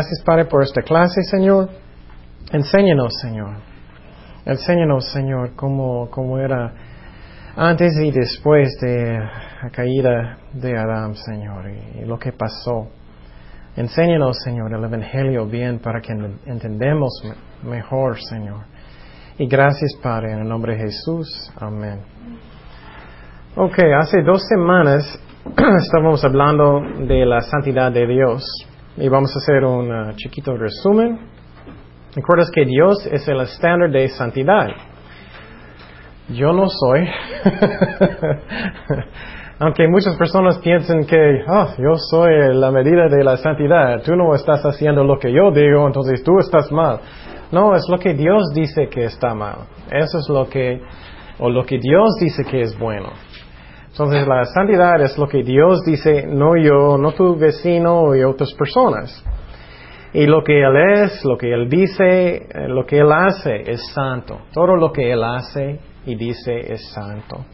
Gracias, Padre, por esta clase, Señor. Enséñanos, Señor. Enséñanos, Señor, cómo, cómo era antes y después de la caída de Adán, Señor, y, lo que pasó. Enséñanos, Señor, el Evangelio bien para que entendamos mejor, Señor. Y gracias, Padre, en el nombre de Jesús. Amén. Ok, hace dos semanas estábamos hablando de la santidad de Dios y vamos a hacer un uh, chiquito resumen. Recuerdas que Dios es el estándar de santidad. Yo no soy. Aunque muchas personas piensen que oh, yo soy la medida de la santidad, tú no estás haciendo lo que yo digo, entonces tú estás mal. No, es lo que Dios dice que está mal. Eso es lo que, o lo que Dios dice que es bueno. Entonces la santidad es lo que Dios dice, no yo, no tu vecino y otras personas. Y lo que Él es, lo que Él dice, eh, lo que Él hace es santo. Todo lo que Él hace y dice es santo.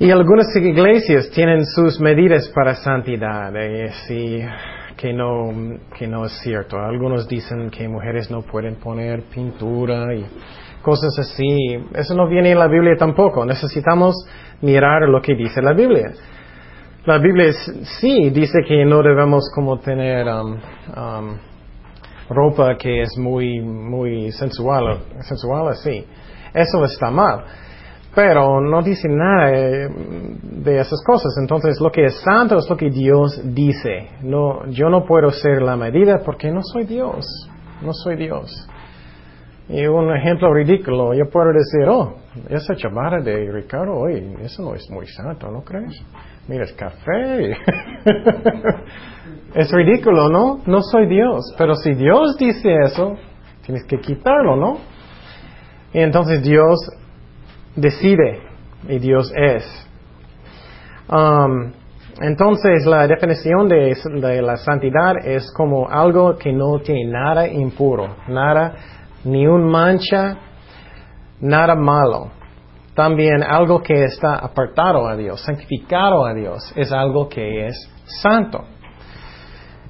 Y algunas iglesias tienen sus medidas para santidad, eh, que, no, que no es cierto. Algunos dicen que mujeres no pueden poner pintura y cosas así. Eso no viene en la Biblia tampoco. Necesitamos mirar lo que dice la Biblia. La Biblia sí dice que no debemos como tener um, um, ropa que es muy, muy sensual, sensual así. Eso está mal. Pero no dice nada eh, de esas cosas. Entonces, lo que es santo es lo que Dios dice. No, yo no puedo ser la medida porque no soy Dios. No soy Dios. Y un ejemplo ridículo, yo puedo decir, oh, esa chamarra de Ricardo, oye, eso no es muy santo, ¿no crees? Mira, es café. es ridículo, ¿no? No soy Dios. Pero si Dios dice eso, tienes que quitarlo, ¿no? Y entonces Dios decide y Dios es. Um, entonces la definición de, de, la santidad es como algo que no tiene nada impuro, nada, ni un mancha, nada malo. También algo que está apartado a Dios, santificado a Dios, es algo que es santo.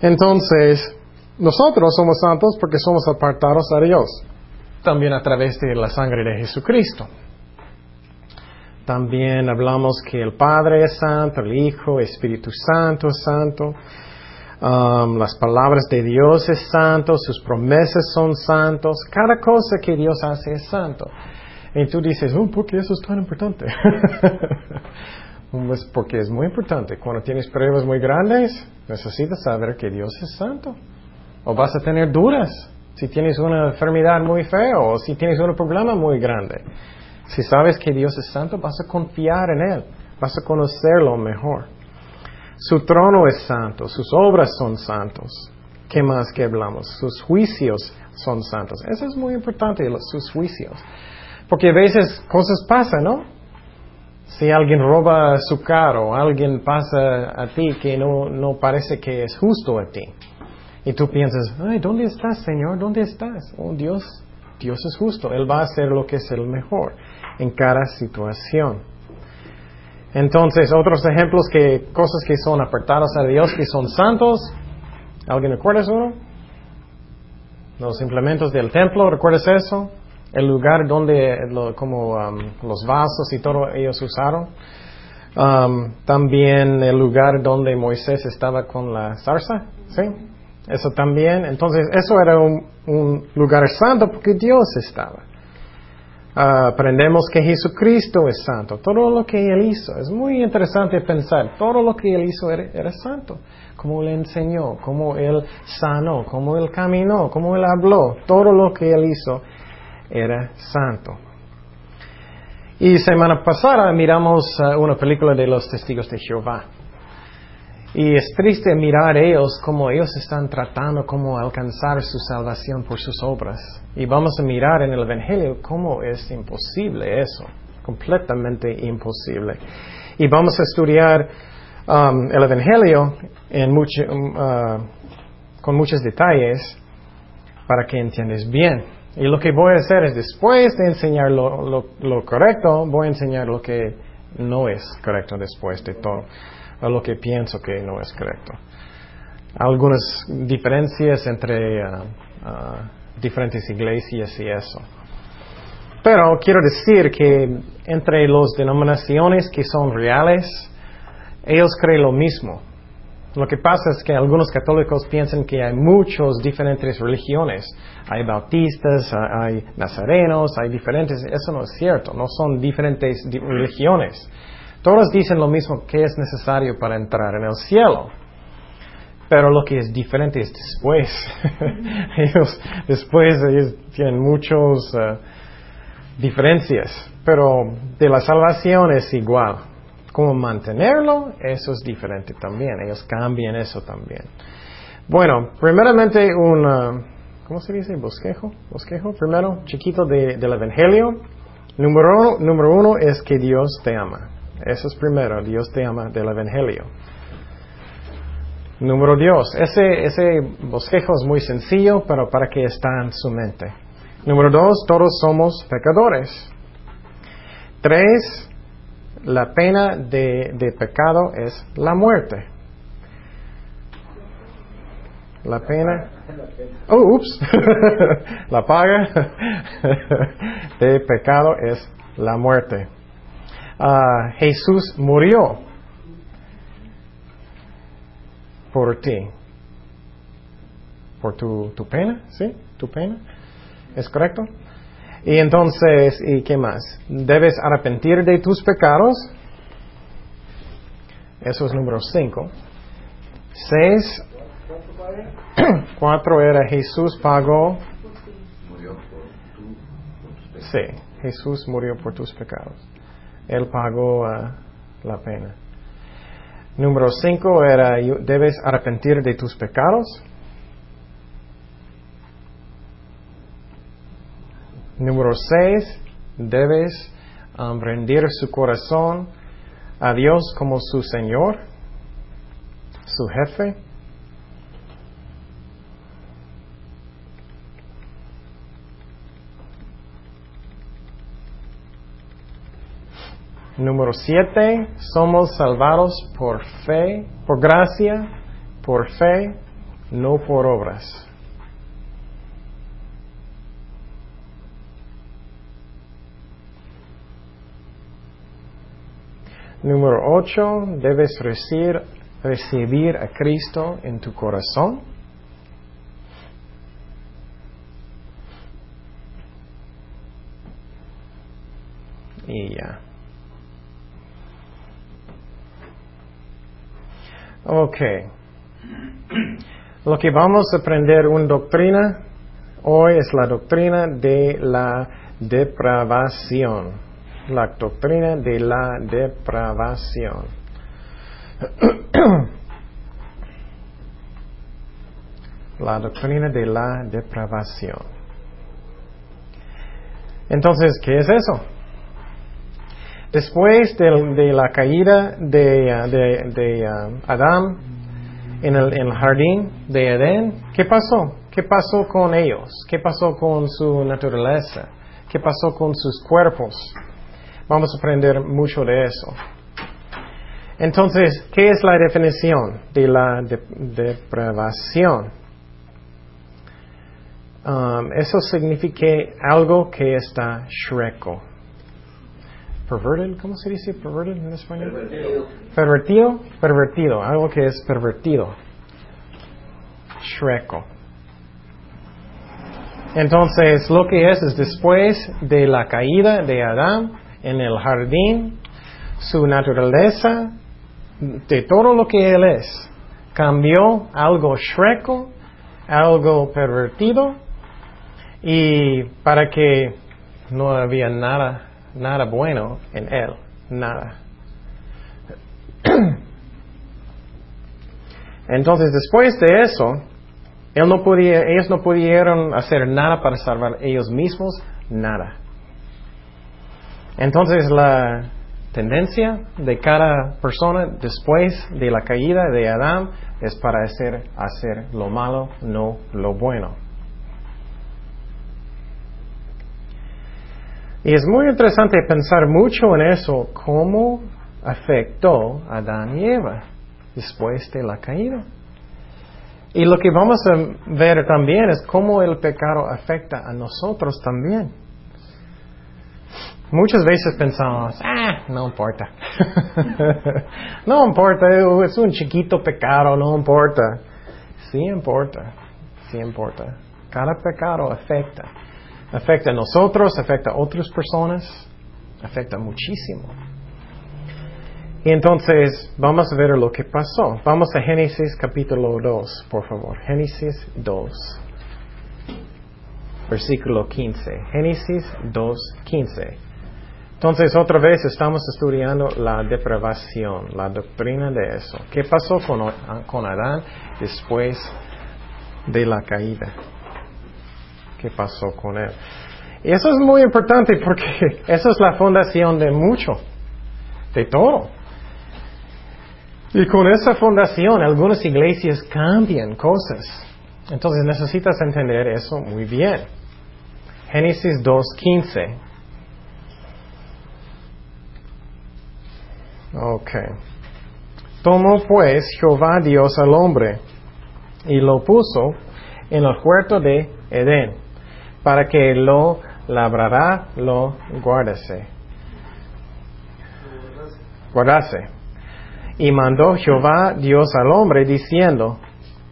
Entonces, nosotros somos santos porque somos apartados a Dios, también a través de la sangre de Jesucristo. También hablamos que el Padre es santo, el Hijo, el Espíritu Santo es santo. Um, las palabras de Dios es santo, sus promesas son santos. Cada cosa que Dios hace es santo. Y tú dices, oh, ¿por qué eso es tan importante? pues porque es muy importante. Cuando tienes pruebas muy grandes, necesitas saber que Dios es santo. O vas a tener dudas si tienes una enfermedad muy fea o si tienes un problema muy grande. Si sabes que Dios es santo, vas a confiar en Él, vas a conocerlo mejor. Su trono es santo, sus obras son santos. ¿Qué más que hablamos? Sus juicios son santos. Eso es muy importante, sus juicios. Porque a veces cosas pasan, ¿no? Si alguien roba su carro, alguien pasa a ti que no, no parece que es justo a ti. Y tú piensas, ay, ¿dónde estás, Señor? ¿Dónde estás? Oh, Dios, Dios es justo. Él va a hacer lo que es el mejor en cada situación. Entonces, otros ejemplos que cosas que son apartadas a Dios, que son santos. ¿Alguien recuerda eso? Los implementos del templo, ¿recuerdas eso? el lugar donde como um, los vasos y todo ellos usaron. Um, también el lugar donde Moisés estaba con la zarza, ¿sí? Eso también. Entonces, eso era un, lugar santo porque Dios estaba. Uh, aprendemos que Jesucristo es santo. Todo lo que Él hizo. Es muy interesante pensar. Todo lo que Él hizo era, santo. Como Él enseñó, como Él sanó, como Él caminó, como Él habló. Todo lo que Él hizo era santo. Y semana pasada miramos uh, una película de los testigos de Jehová. Y es triste mirar ellos como ellos están tratando cómo alcanzar su salvación por sus obras. Y vamos a mirar en el Evangelio cómo es imposible eso, completamente imposible. Y vamos a estudiar um, el Evangelio um, uh, con muchos detalles para que entiendas bien. Y lo que voy a hacer es, después de enseñar lo, correcto, voy a enseñar lo que no es correcto después de todo, lo que pienso que no es correcto. algunas diferencias entre uh, uh, diferentes iglesias y eso. Pero quiero decir que entre las denominaciones que son reales, ellos creen lo mismo. Lo que pasa es que algunos católicos piensan que hay muchas diferentes religiones. Hay bautistas, hay nazarenos, hay diferentes. Eso no es cierto. No son diferentes religiones. Todos dicen lo mismo que es necesario para entrar en el cielo. Pero lo que es diferente es después. ellos, después ellos tienen muchas uh, diferencias. Pero de la salvación es igual. Cómo mantenerlo, eso es diferente también. Ellos cambian eso también. Bueno, primeramente un, uh, ¿cómo se dice? Bosquejo. Bosquejo, primero, chiquito del Evangelio. Número número uno es que Dios te ama. Eso es primero, Dios te ama del Evangelio. Número dos, ese, ese bosquejo es muy sencillo, pero para que está en su mente. Número dos, todos somos pecadores. Tres, la pena de, de pecado es la muerte. La pena. Oh, ups. la paga de pecado es la muerte. Ah, Jesús murió por ti. Por tu, tu pena, ¿sí? Tu pena. ¿Es correcto? Y entonces, ¿y qué más? Debes arrepentir de tus pecados. Eso es número 5. 6. 4 era Jesús pagó. Sí, Jesús murió por tus pecados. Él pagó uh, la pena. Número 5 era debes arrepentir de tus pecados. Número 6 debes um, rendir su corazón a Dios como su Señor, su jefe. Número 7, somos salvados por fe, por gracia, por fe, no por obras. Número 8, debes recibir, recibir a Cristo en tu corazón. Y ya. Ok. Lo que vamos a aprender una doctrina hoy es la doctrina de la depravación. La doctrina de la depravación. la doctrina de la depravación. Entonces, ¿qué es eso? Después de, la caída de, uh, uh, Adán en el, jardín de Edén, ¿qué pasó? ¿Qué pasó con ellos? ¿Qué pasó con su naturaleza? ¿Qué pasó con sus cuerpos? Vamos a aprender mucho de eso. Entonces, ¿qué es la definición de la depravación? Um, eso significa algo que está shreco perverted, ¿cómo se dice perverted en español? Pervertido. Pervertido, pervertido, algo que es pervertido. Shreco. Entonces, lo que es es después de la caída de Adán en el jardín, su naturaleza, de todo lo que él es, cambió algo shreco, algo pervertido, y para que no había nada nada bueno en él, nada. Entonces, después de eso, él no ellos no pudieron hacer nada para salvar ellos mismos, nada. Entonces, la tendencia de cada persona después de la caída de Adán es para hacer, hacer lo malo, no lo bueno. Y es muy interesante pensar mucho en eso, cómo afectó a Adán y Eva después de la caída. Y lo que vamos a ver también es cómo el pecado afecta a nosotros también. Muchas veces pensamos, ah, no importa. no importa, es un chiquito pecado, no importa. Sí importa, sí importa. Cada pecado afecta. Afecta a nosotros, afecta a otras personas, afecta muchísimo. Y entonces vamos a ver lo que pasó. Vamos a Génesis capítulo 2, por favor. Génesis 2, versículo 15. Génesis 2, 15. Entonces, otra vez estamos estudiando la depravación, la doctrina de eso. ¿Qué pasó con, con Adán después de la caída? ¿Qué pasó con él? Y eso es muy importante porque eso es la fundación de mucho, de todo. Y con esa fundación algunas iglesias cambian cosas. Entonces necesitas entender eso muy bien. Génesis 2.15. Ok. Tomó pues Jehová Dios al hombre y lo puso en el huerto de Edén para que lo labrará, lo guardase. Guardase. Y mandó Jehová Dios al hombre diciendo,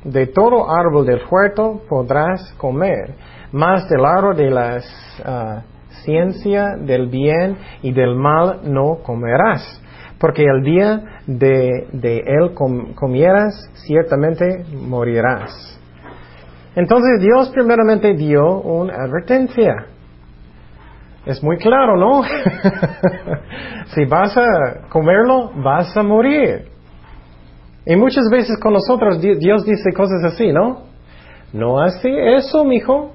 de todo árbol del huerto podrás comer, mas del árbol de la ah, ciencia del bien y del mal no comerás porque el día de, él comieras, ciertamente morirás. Entonces Dios primeramente dio una advertencia. Es muy claro, ¿no? si vas a comerlo, vas a morir. Y muchas veces con nosotros Dios dice cosas así, ¿no? No hace eso, mijo.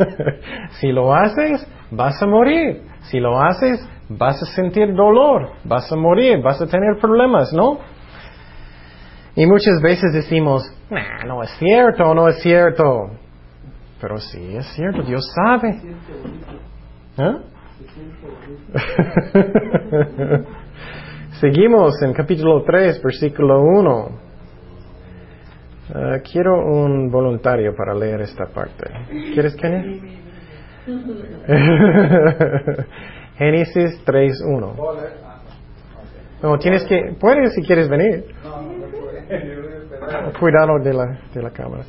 si lo haces, vas a morir. Si lo haces, vas a sentir dolor, vas a morir, vas a tener problemas, ¿no? Y muchas veces decimos, no es cierto, no es cierto. Pero sí, es cierto, Dios sabe. ¿Eh? Seguimos en capítulo 3, versículo 1. Ah, quiero un voluntario para leer esta parte. ¿Quieres, Kenny? Génesis 3.1. No, tienes que, puedes si quieres venir. Cuidado de la, de la cámara.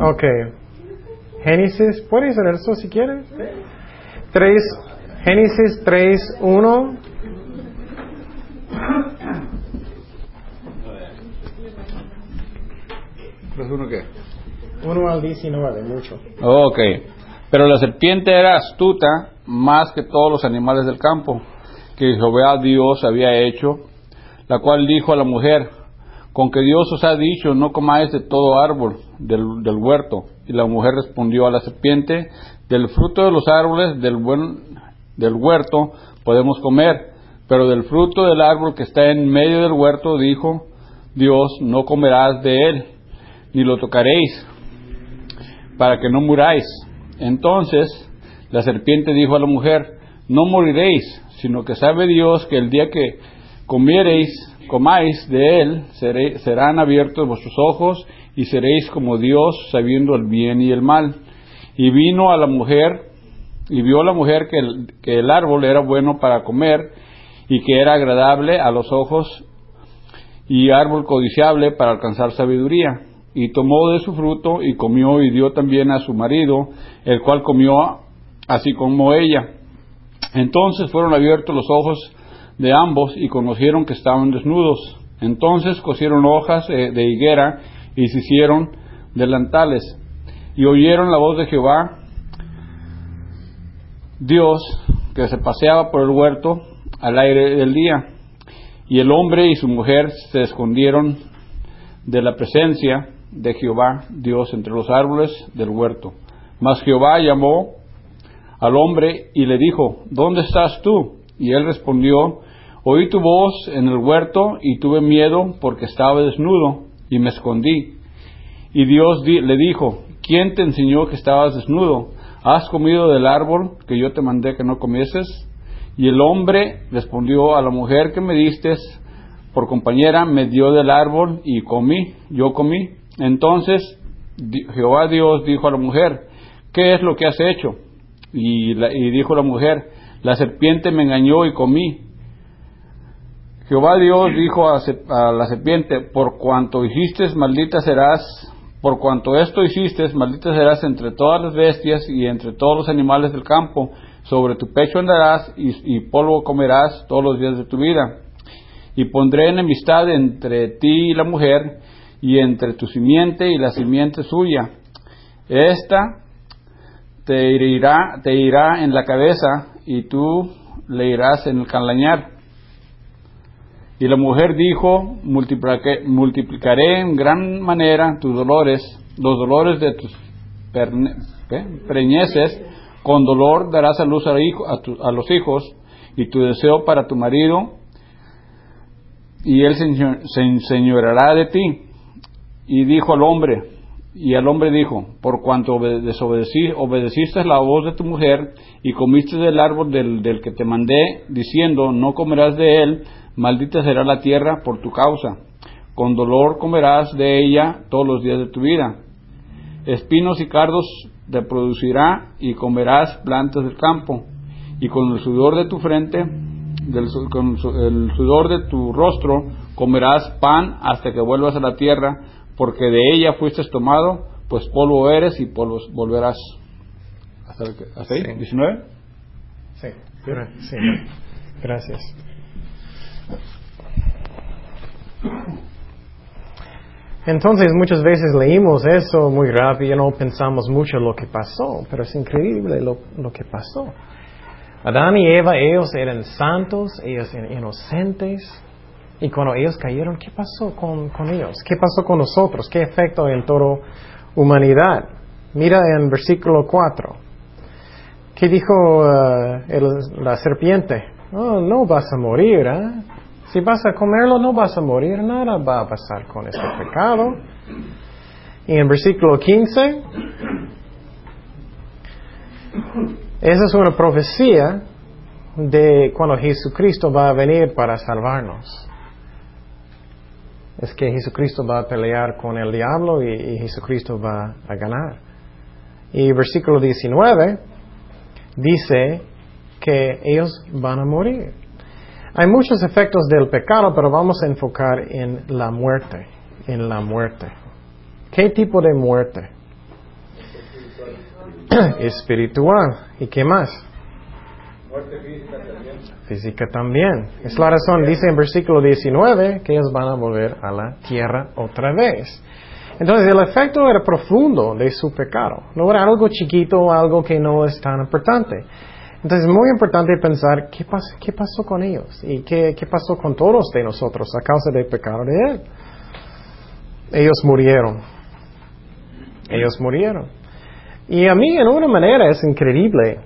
Ok. Génesis, puedes hacer eso si quieres. 3, Génesis 3.1. ¿3.1 qué? 1 al 19, mucho. Ok. Pero la serpiente era astuta más que todos los animales del campo que Jehová Dios había hecho, la cual dijo a la mujer, con que Dios os ha dicho, no comáis de todo árbol del, del, huerto. Y la mujer respondió a la serpiente, del fruto de los árboles del, buen, del huerto podemos comer, pero del fruto del árbol que está en medio del huerto, dijo Dios, no comerás de él, ni lo tocaréis, para que no muráis. Entonces la serpiente dijo a la mujer, no moriréis, sino que sabe Dios que el día que comiereis, comáis de él, serán abiertos vuestros ojos y seréis como Dios sabiendo el bien y el mal. Y vino a la mujer y vio la mujer que el, que el árbol era bueno para comer y que era agradable a los ojos y árbol codiciable para alcanzar sabiduría y tomó de su fruto y comió y dio también a su marido, el cual comió así como ella. Entonces fueron abiertos los ojos de ambos y conocieron que estaban desnudos. Entonces cosieron hojas eh, de higuera y se hicieron delantales. Y oyeron la voz de Jehová, Dios, que se paseaba por el huerto al aire del día. Y el hombre y su mujer se escondieron de la presencia de Jehová Dios entre los árboles del huerto. Mas Jehová llamó al hombre y le dijo, ¿dónde estás tú? Y él respondió, oí tu voz en el huerto y tuve miedo porque estaba desnudo y me escondí. Y Dios le dijo, ¿quién te enseñó que estabas desnudo? ¿Has comido del árbol que yo te mandé que no comieses? Y el hombre respondió a la mujer que me diste por compañera, me dio del árbol y comí, yo comí Entonces Jehová Dios dijo a la mujer, ¿qué es lo que has hecho? Y, dijo la mujer, la serpiente me engañó y comí. Jehová Dios dijo a, la serpiente, por cuanto hiciste, maldita serás por cuanto esto hiciste, maldita serás entre todas las bestias y entre todos los animales del campo. Sobre tu pecho andarás y, polvo comerás todos los días de tu vida. Y pondré enemistad entre ti y la mujer, y entre tu simiente y la simiente suya. Esta te te irá en la cabeza, y tú le irás en el calañar. Y la mujer dijo, multiplicaré, en gran manera tus dolores, los dolores de tus preñeces, con dolor darás a luz a, hijo, a, los hijos, y tu deseo para tu marido, y él se enseñoreará de ti. Y dijo al hombre, y al hombre dijo, por cuanto desobedecí, obedeciste la voz de tu mujer y comiste del árbol del que te mandé, diciendo, no comerás de él, maldita será la tierra por tu causa. Con dolor comerás de ella todos los días de tu vida. Espinos y cardos te producirá y comerás plantas del campo. Y con el sudor de tu frente, con el sudor de tu rostro, comerás pan hasta que vuelvas a la tierra, porque de ella fuiste tomado, pues polvo eres y polvo volverás. ¿Hasta, ahí? ¿19? Sí, sí. Gracias. Entonces muchas veces leímos eso muy rápido y no pensamos mucho lo que pasó, pero es increíble lo, que pasó. Adán y Eva, ellos eran santos, ellos eran inocentes, y cuando ellos cayeron, ¿qué pasó con, ellos? ¿Qué pasó con nosotros? ¿Qué efecto en toda humanidad? Mira en versículo 4. ¿Qué dijo uh, la serpiente? Oh, no vas a morir, ¿eh? Si vas a comerlo no vas a morir, nada va a pasar con este pecado. Y en versículo 15, esa es una profecía de cuando Jesucristo va a venir para salvarnos. Es que Jesucristo va a pelear con el diablo y, y Jesucristo va a ganar. Y versículo 19 dice que ellos van a morir. Hay muchos efectos del pecado, pero vamos a enfocar en la muerte, en la muerte. ¿Qué tipo de muerte? Espiritual. ¿Y qué más? Muerte física también. Física también. Es la razón, dice en versículo 19, que ellos van a volver a la tierra otra vez. Entonces el efecto era profundo de su pecado. No era algo chiquito algo que no es tan importante. Entonces es muy importante pensar qué, qué pasó con ellos y qué, qué, pasó con todos de nosotros a causa del pecado de Él. Ellos murieron. Ellos murieron. Y a mí en una manera es increíble.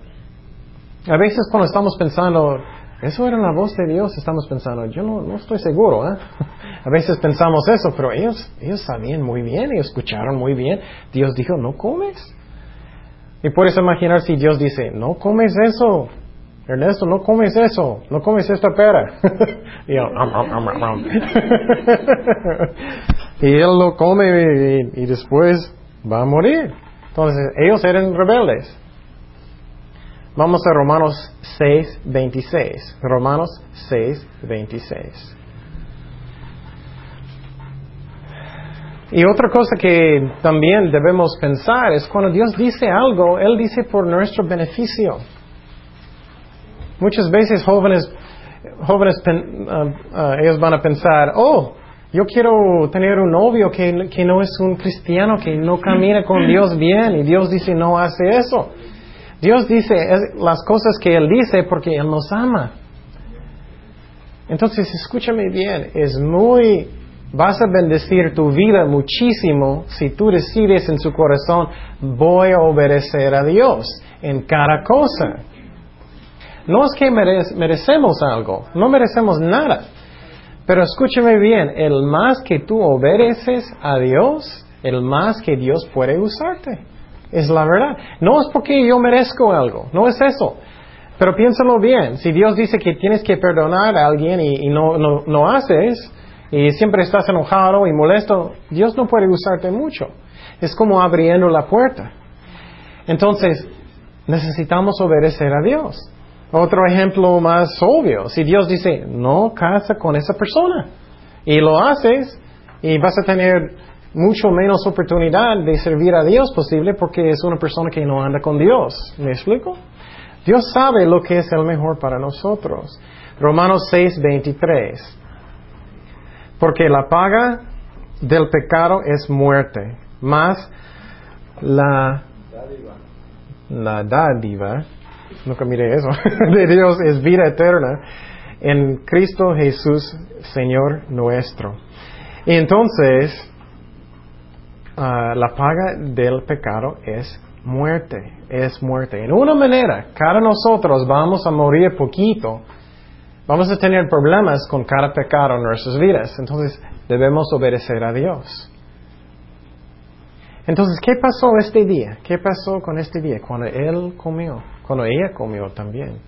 A veces cuando estamos pensando, eso era la voz de Dios, estamos pensando, yo no, no estoy seguro. ¿eh? A veces pensamos eso, pero ellos, ellos sabían muy bien, ellos escucharon muy bien. Dios dijo, no comes. Y puedes imaginar si Dios dice, no comes eso, Ernesto, no comes eso, no comes esta pera. y, él lo come y, después va a morir. Entonces, ellos eran rebeldes. Vamos a Romanos 6, 26. Romanos 6, 26. Y otra cosa que también debemos pensar es cuando Dios dice algo, Él dice por nuestro beneficio. Muchas veces jóvenes, jóvenes uh, uh, ellos van a pensar, oh, yo quiero tener un novio que, que no es un cristiano, que no camina con Dios bien, y Dios dice, no hace eso. Dios dice las cosas que Él dice porque Él nos ama. Entonces, escúchame bien, es muy Vas a bendecir tu vida muchísimo si tú decides en su corazón, voy a obedecer a Dios en cada cosa. No es que merecemos algo, no merecemos nada. Pero escúchame bien, el más que tú obedeces a Dios, el más que Dios puede usarte. Es la verdad. No es porque yo merezco algo, no es eso. Pero piénsalo bien, si Dios dice que tienes que perdonar a alguien y, no, no, no haces, y siempre estás enojado y molesto, Dios no puede usarte mucho. Es como abriendo la puerta. Entonces, necesitamos obedecer a Dios. Otro ejemplo más obvio, si Dios dice, no casa con esa persona, y lo haces, y vas a tener mucho menos oportunidad de servir a Dios posible porque es una persona que no anda con Dios. ¿Me explico? Dios sabe lo que es el mejor para nosotros. Romanos 6, 23. Porque la paga del pecado es muerte, más la dádiva, la dádiva, nunca miré eso, de Dios es vida eterna en Cristo Jesús, Señor nuestro. Y entonces, ah, la paga del pecado es muerte, es muerte. En una manera, cada nosotros vamos a morir poquito, vamos a tener problemas con cada pecado en nuestras vidas. Entonces, debemos obedecer a Dios. Entonces, ¿qué pasó este día? ¿Qué pasó con este día? Cuando él comió, cuando ella comió también.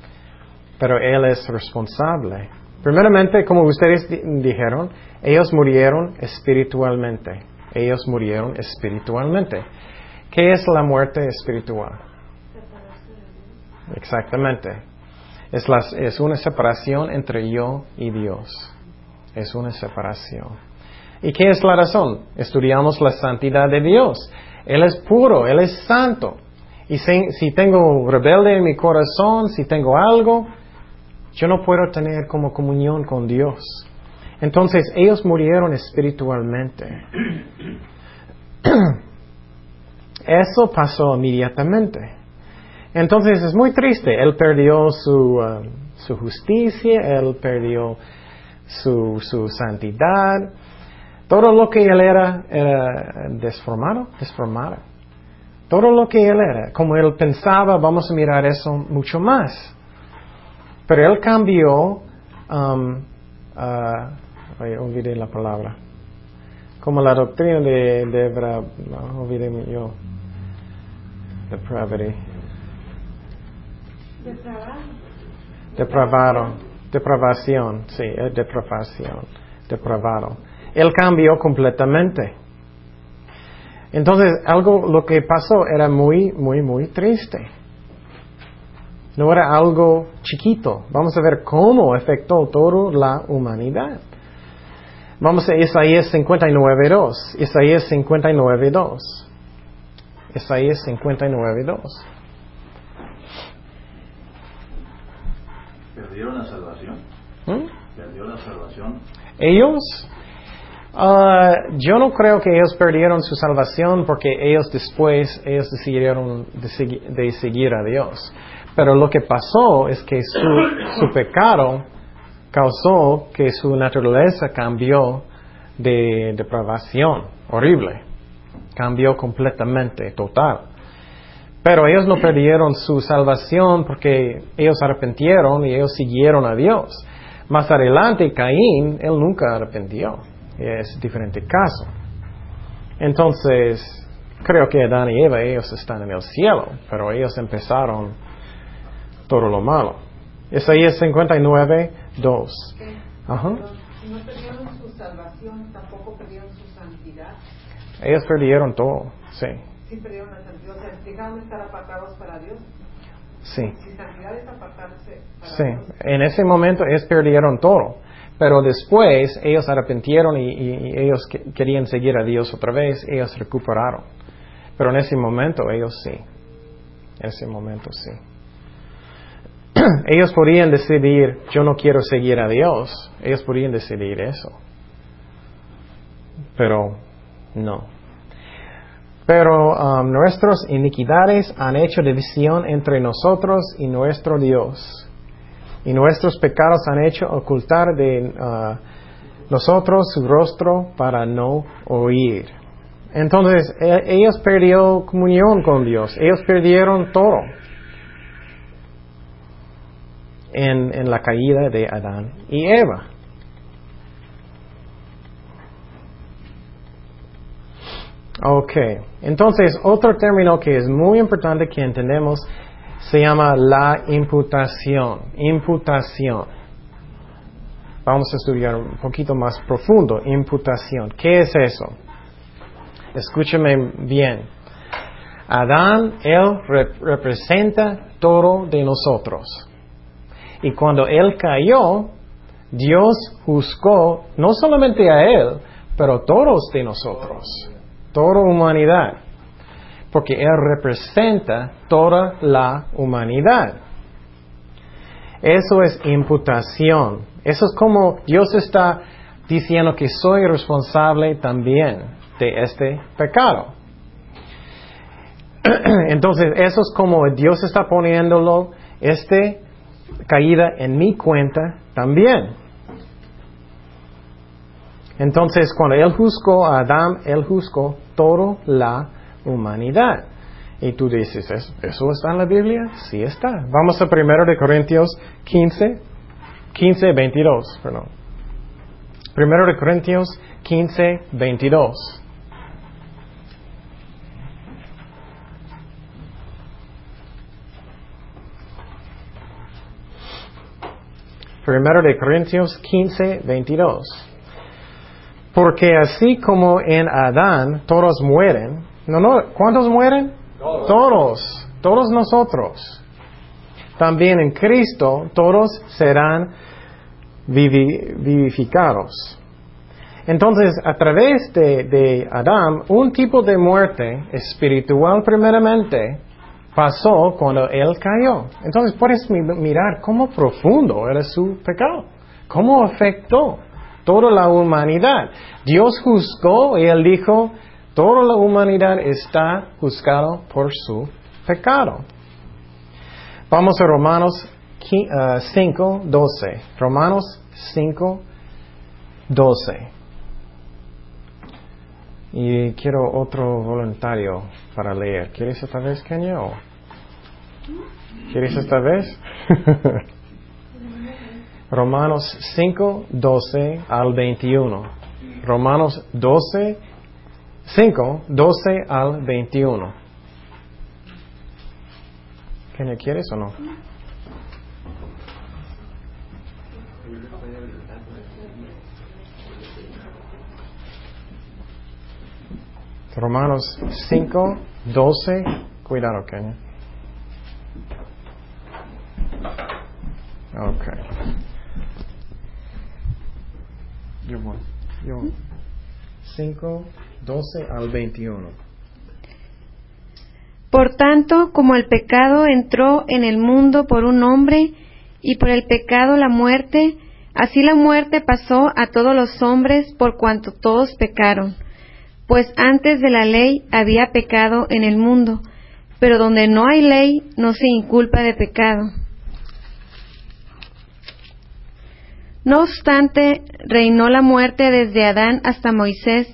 Pero él es responsable. Primeramente, como ustedes dijeron, ellos murieron espiritualmente. Ellos murieron espiritualmente. ¿Qué es la muerte espiritual? Exactamente. Es, una separación entre yo y Dios. Es una separación. ¿Y qué es la razón? Estudiamos la santidad de Dios. Él es puro, Él es santo. Y si, si, tengo rebelde en mi corazón, si tengo algo, yo no puedo tener como comunión con Dios. Entonces ellos murieron espiritualmente. Eso pasó inmediatamente. Entonces es muy triste. Él perdió su, uh, su justicia, él perdió su, su, santidad. Todo lo que él era era desformado, desformado. Todo lo que él era, como él pensaba, vamos a mirar eso mucho más. Pero él cambió, um, uh, olvidé la palabra, como la doctrina de, de no, olvidé yo, depravity. Depravado. Depravación, sí, depravación, depravado. Él cambió completamente. Entonces, algo, lo que pasó era muy, muy, muy triste. No era algo chiquito. Vamos a ver cómo afectó toda la humanidad. Vamos a Isaías 59.2. Isaías 59.2. Isaías 59.2. ¿Perdieron la salvación? ¿Mm? ¿Perdieron la salvación? Ellos, uh, yo no creo que ellos perdieron su salvación porque ellos después, ellos decidieron de seguir a Dios. Pero lo que pasó es que su, pecado causó que su naturaleza cambió de depravación horrible. Cambió completamente, total. Pero ellos no perdieron su salvación porque ellos arrepintieron y ellos siguieron a Dios. Más adelante, Caín, él nunca arrepintió. Es diferente caso. Entonces, creo que Adán y Eva, ellos están en el cielo, pero ellos empezaron todo lo malo. Isaías 59, 2. Ajá. No perdieron su salvación, tampoco perdieron su santidad. Ellos perdieron todo, sí. Sí perdieron la santidad. O sea, dejaron de estar apartados para Dios. Sí. Si santidad es apartarse para Sí. Dios. En ese momento ellos perdieron todo. Pero después ellos arrepintieron y, y, ellos que, querían seguir a Dios otra vez, ellos recuperaron. Pero en ese momento ellos sí. En ese momento sí. ellos podían decidir, yo no quiero seguir a Dios. Ellos podían decidir eso. Pero no. Pero um, nuestras iniquidades han hecho división entre nosotros y nuestro Dios. Y nuestros pecados han hecho ocultar de uh, nosotros su rostro para no oír. Entonces, e, ellos perdieron comunión con Dios. Ellos perdieron todo en, en la caída de Adán y Eva. Ok, entonces otro término que es muy importante que entendemos se llama la imputación. Imputación. vamos a estudiar un poquito más profundo, imputación. ¿Qué es eso? Escúchame bien. Adán, él representa todo de nosotros. Y cuando él cayó, Dios juzgó no solamente a él, pero todos de nosotros, toda humanidad, porque él representa toda la humanidad. Eso es imputación. Eso es como Dios está diciendo que soy responsable también de este pecado. Entonces, eso es como Dios está poniéndolo, este caída en mi cuenta también. Entonces, cuando Él juzgó a Adán, Él juzgó toda la humanidad. Y tú dices, ¿eso, está en la Biblia? Sí está. Vamos a 1 de Corintios 15, 15, 22, perdón. 1 de Corintios 15, 22. Primero de Corintios 15, 22. Porque así como en Adán todos mueren, no, no, ¿cuántos mueren? Todos. Todos, nosotros. También en Cristo todos serán vivificados. Entonces, a través de, de Adán, un tipo de muerte espiritual primeramente pasó cuando él cayó. Entonces puedes mirar cómo profundo era su pecado, cómo afectó toda la humanidad. Dios juzgó y él dijo, toda la humanidad está juzgada por su pecado. Vamos a Romanos 5, 12. Uh, Romanos 5, 12. Y quiero otro voluntario para leer. ¿Quieres esta vez, Kenya? ¿Quieres esta vez? Romanos 5, 12 al 21. Romanos 12, 5, 12 al 21. Kenia, ¿quieres o no? Romanos 5, 12. Cuidado, Kenia. Ok. Yo voy. Yo. 5, 12 al 21. Por tanto, como el pecado entró en el mundo por un hombre, y por el pecado la muerte, así la muerte pasó a todos los hombres por cuanto todos pecaron. Pues antes de la ley había pecado en el mundo, pero donde no hay ley no se inculpa de pecado. No obstante, reinó la muerte desde Adán hasta Moisés,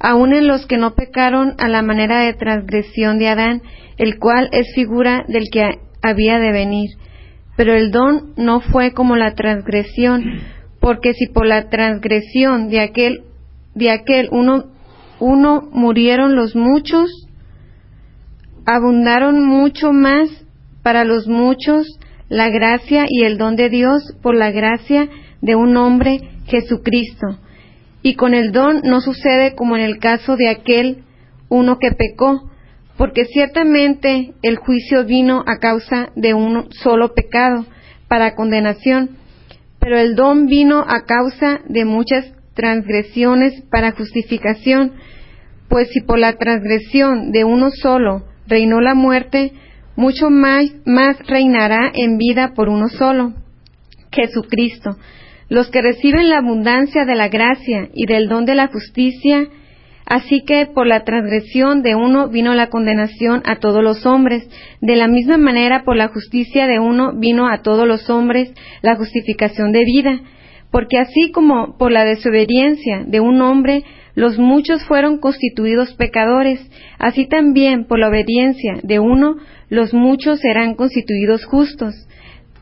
aun en los que no pecaron a la manera de transgresión de Adán, el cual es figura del que había de venir. Pero el don no fue como la transgresión, porque si por la transgresión de aquel, de aquel uno, uno murieron los muchos, abundaron mucho más para los muchos la gracia y el don de Dios por la gracia de un hombre, Jesucristo. Y con el don no sucede como en el caso de aquel uno que pecó, porque ciertamente el juicio vino a causa de un solo pecado, para condenación, pero el don vino a causa de muchas transgresiones para justificación, pues si por la transgresión de uno solo reinó la muerte, mucho más, más reinará en vida por uno solo, Jesucristo, los que reciben la abundancia de la gracia y del don de la justicia, así que por la transgresión de uno vino la condenación a todos los hombres, de la misma manera por la justicia de uno vino a todos los hombres la justificación de vida, porque así como por la desobediencia de un hombre los muchos fueron constituidos pecadores, así también por la obediencia de uno los muchos serán constituidos justos.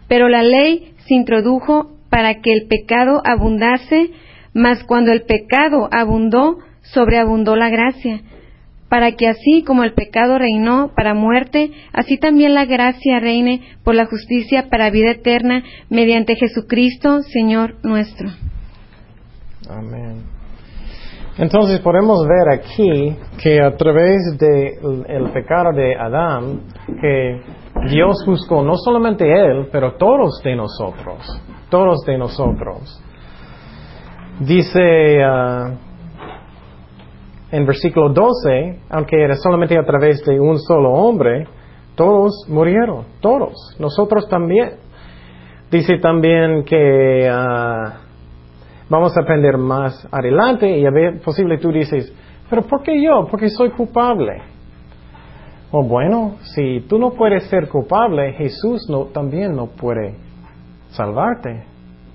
Pero la ley se introdujo para que el pecado abundase, mas cuando el pecado abundó, sobreabundó la gracia, para que así como el pecado reinó para muerte, así también la gracia reine por la justicia para vida eterna mediante Jesucristo, Señor nuestro. Amén. Entonces podemos ver aquí que a través del el pecado de Adán, que Dios juzgó no solamente él, pero todos de nosotros, todos de nosotros. Dice ah, en versículo 12, aunque era solamente a través de un solo hombre, todos murieron, todos, nosotros también. Dice también que ah, vamos a aprender más adelante y a ver, posible tú dices, pero ¿por qué yo? Porque soy culpable. O bueno, si tú no puedes ser culpable, Jesús no, también no puede salvarte.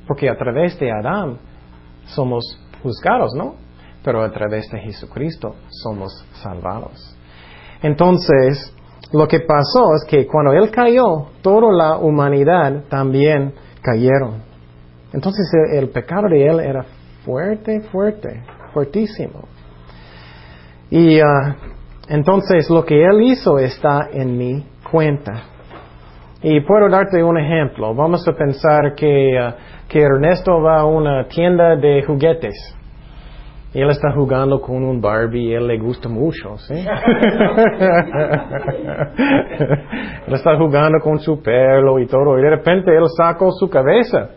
Porque a través de Adán somos juzgados, ¿no? pero a través de Jesucristo somos salvados. Entonces, lo que pasó es que cuando Él cayó, toda la humanidad también cayeron. Entonces el, pecado de Él era fuerte, fuerte, fuertísimo. Y ah, entonces lo que Él hizo está en mi cuenta. Y puedo darte un ejemplo. Vamos a pensar que, ah, que Ernesto va a una tienda de juguetes él está jugando con un Barbie y él le gusta mucho, ¿sí? él está jugando con su pelo y todo, y de repente él sacó su cabeza.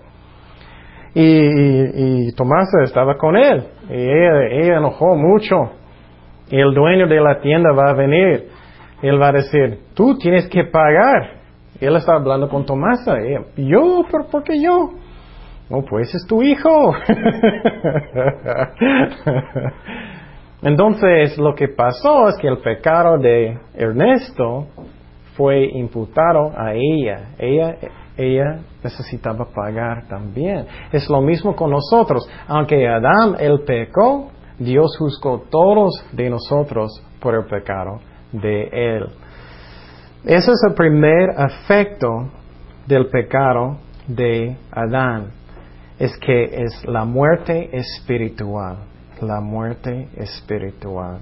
Y, y, Tomás estaba con él, y ella, ella enojó mucho. Y el dueño de la tienda va a venir. Él va a decir, tú tienes que pagar. Él está hablando con Tomás. yo, ¿por, ¿por qué yo? Oh, pues es tu hijo. Entonces, lo que pasó es que el pecado de Ernesto fue imputado a ella. Ella, ella necesitaba pagar también. Es lo mismo con nosotros. Aunque Adán el pecó, Dios juzgó todos de nosotros por el pecado de él. Ese es el primer efecto del pecado de Adán es que es la muerte espiritual, la muerte espiritual.